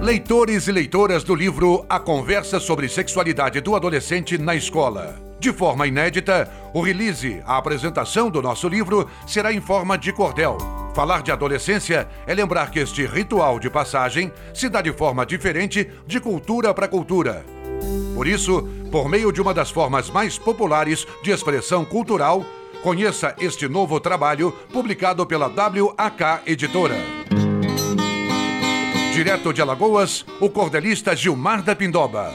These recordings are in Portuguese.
Leitores e leitoras do livro A Conversa sobre Sexualidade do Adolescente na Escola. De forma inédita, o release, a apresentação do nosso livro, será em forma de cordel. Falar de adolescência é lembrar que este ritual de passagem se dá de forma diferente de cultura para cultura. Por isso, por meio de uma das formas mais populares de expressão cultural, conheça este novo trabalho publicado pela WAK Editora. Direto de Alagoas, o cordelista Gilmar da Pindoba.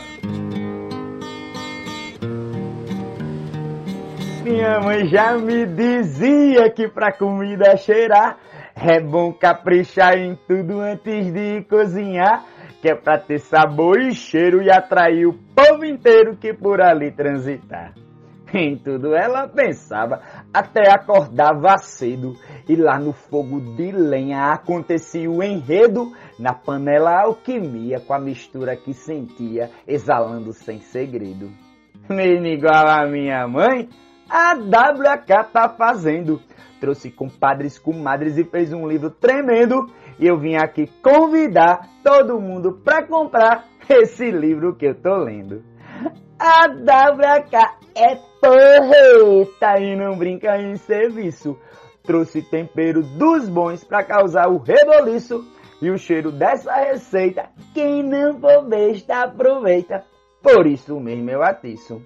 Minha mãe já me dizia que pra comida cheirar é bom caprichar em tudo antes de cozinhar, que é pra ter sabor e cheiro e atrair o povo inteiro que por ali transitar. Em tudo ela pensava, até acordava cedo. E lá no fogo de lenha acontecia o enredo, na panela alquimia com a mistura que sentia, exalando sem segredo. Mesmo igual a minha mãe, a WK tá fazendo. Trouxe compadres, comadres e fez um livro tremendo. E eu vim aqui convidar todo mundo para comprar esse livro que eu tô lendo. A WK é porreta e não brinca em serviço. Trouxe tempero dos bons para causar o reboliço e o cheiro dessa receita. Quem não for besta aproveita. Por isso mesmo eu atiço.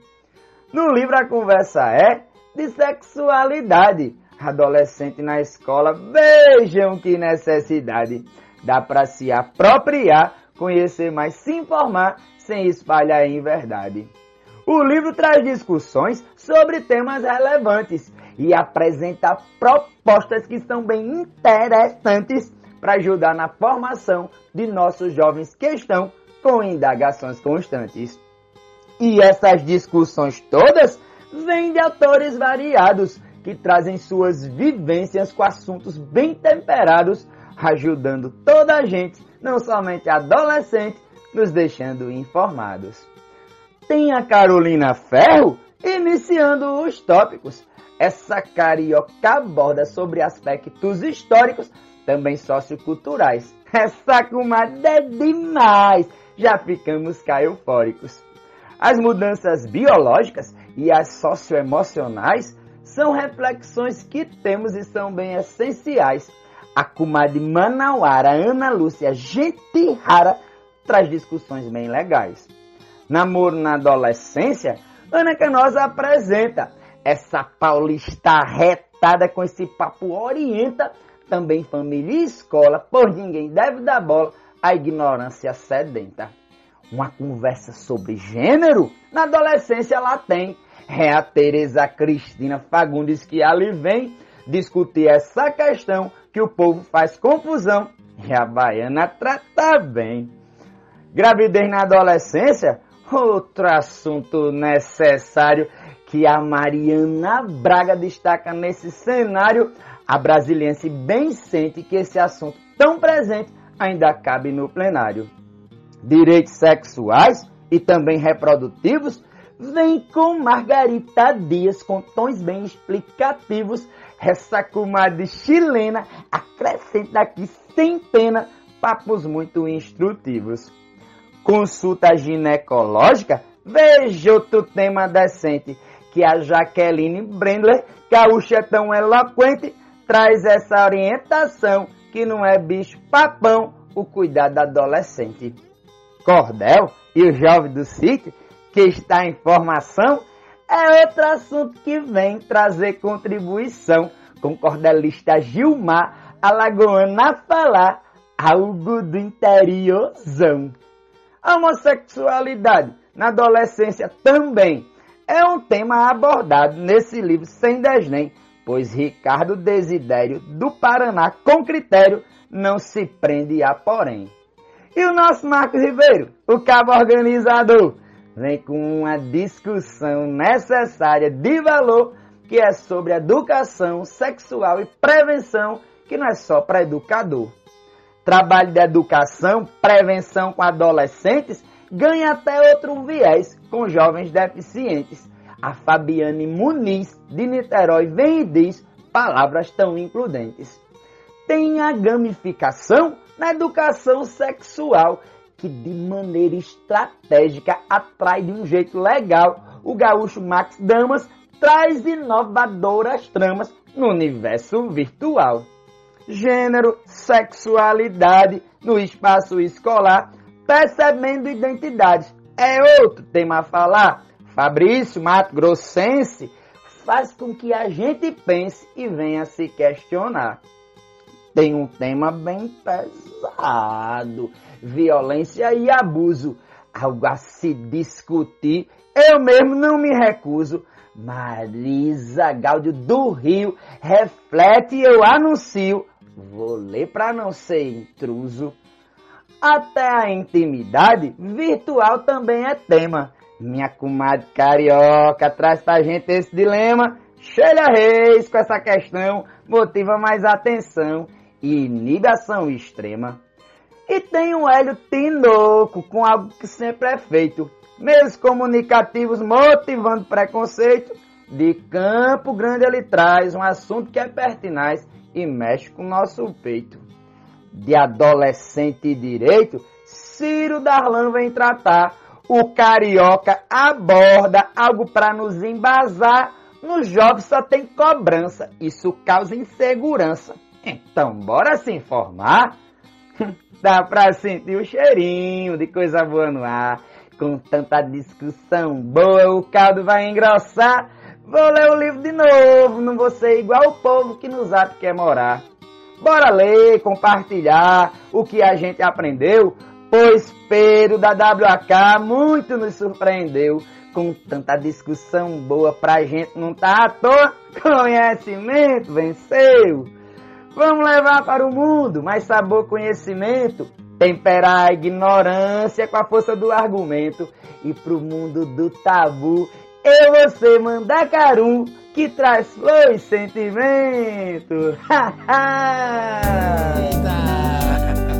No livro a conversa é de sexualidade. Adolescente na escola, vejam que necessidade. Dá para se apropriar, conhecer mais, se informar sem espalhar em verdade. O livro traz discussões sobre temas relevantes e apresenta propostas que são bem interessantes para ajudar na formação de nossos jovens que estão com indagações constantes. E essas discussões todas vêm de autores variados que trazem suas vivências com assuntos bem temperados, ajudando toda a gente, não somente adolescente, nos deixando informados tem a Carolina Ferro iniciando os tópicos. Essa carioca aborda sobre aspectos históricos, também socioculturais. Essa comadre é demais! Já ficamos cá eufóricos. As mudanças biológicas e as socioemocionais são reflexões que temos e são bem essenciais. A comadre Manauara Ana Lúcia, gente rara, traz discussões bem legais. Namoro na Adolescência, Ana Canosa apresenta essa paulista retada com esse papo orienta, também família e escola, por ninguém deve dar bola à ignorância sedenta. Uma conversa sobre gênero? Na adolescência ela tem. É a Tereza Cristina Fagundes que ali vem discutir essa questão que o povo faz confusão e a baiana trata bem. Gravidez na adolescência? Outro assunto necessário que a Mariana Braga destaca nesse cenário, a brasiliense bem sente que esse assunto tão presente ainda cabe no plenário. Direitos sexuais e também reprodutivos vem com Margarita Dias com tons bem explicativos. Essa comadre chilena acrescenta aqui sem pena papos muito instrutivos consulta ginecológica, veja outro tema decente, que a Jaqueline Brendler, gaúcha é tão eloquente, traz essa orientação, que não é bicho papão, o cuidado adolescente. Cordel e o jovem do sítio, que está em formação, é outro assunto que vem trazer contribuição com o cordelista Gilmar Alagoano a falar algo do interiorzão. A homossexualidade na adolescência também é um tema abordado nesse livro sem desdém, pois Ricardo Desidério, do Paraná, com critério, não se prende a porém. E o nosso Marcos Ribeiro, o cabo organizador, vem com uma discussão necessária de valor que é sobre educação sexual e prevenção, que não é só para educador trabalho de educação, prevenção com adolescentes, ganha até outro viés com jovens deficientes. A Fabiane Muniz, de Niterói, vem e diz palavras tão includentes. Tem a gamificação na educação sexual, que de maneira estratégica atrai de um jeito legal. O gaúcho Max Damas traz inovadoras tramas no universo virtual. Gênero, sexualidade no espaço escolar, percebendo identidades. É outro tema a falar. Fabrício Mato Grossense faz com que a gente pense e venha se questionar. Tem um tema bem pesado violência e abuso. Algo a se discutir. Eu mesmo não me recuso. Marisa Gáudio do Rio reflete e eu anuncio. Vou ler para não ser intruso. Até a intimidade virtual também é tema. Minha comadre carioca traz pra gente esse dilema. Sheila Reis com essa questão motiva mais atenção e inibição extrema. E tem um Hélio Tinoco com algo que sempre é feito. Meios comunicativos motivando preconceito. De Campo Grande ele traz um assunto que é pertinaz e mexe com o nosso peito. De adolescente direito, Ciro Darlan vem tratar. O carioca aborda algo para nos embasar. Nos jovens só tem cobrança, isso causa insegurança. Então, bora se informar? Dá pra sentir o cheirinho de coisa boa no ar. Com tanta discussão boa, o caldo vai engrossar. Vou ler o livro de novo, não vou ser igual o povo que nos atos quer morar. Bora ler, compartilhar o que a gente aprendeu, pois Pedro da WAK muito nos surpreendeu. Com tanta discussão boa pra gente não tá à toa, conhecimento venceu. Vamos levar para o mundo mais sabor, conhecimento, temperar a ignorância com a força do argumento e para o mundo do tabu eu você Mandacarum que traz flor e sentimento.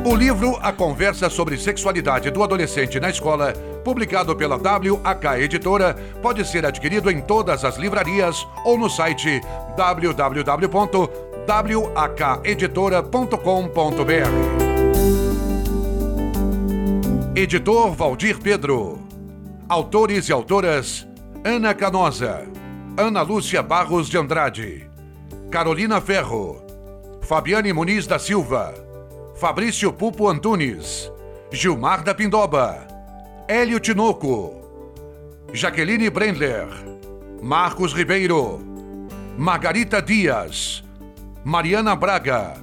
o livro A Conversa sobre Sexualidade do Adolescente na Escola, publicado pela WAK Editora, pode ser adquirido em todas as livrarias ou no site www wakeditora.com.br. Editor Valdir Pedro. Autores e autoras: Ana Canosa, Ana Lúcia Barros de Andrade, Carolina Ferro, Fabiane Muniz da Silva, Fabrício Pupo Antunes, Gilmar da Pindoba, Hélio Tinoco, Jaqueline Brendler, Marcos Ribeiro, Margarita Dias, Mariana Braga,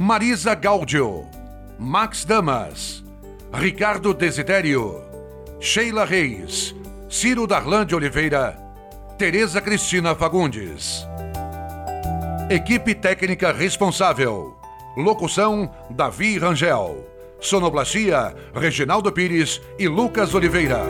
Marisa Gaudio, Max Damas, Ricardo Desidério, Sheila Reis, Ciro Darlan de Oliveira, Tereza Cristina Fagundes. Equipe técnica responsável. Locução: Davi Rangel. Sonoplastia: Reginaldo Pires e Lucas Oliveira.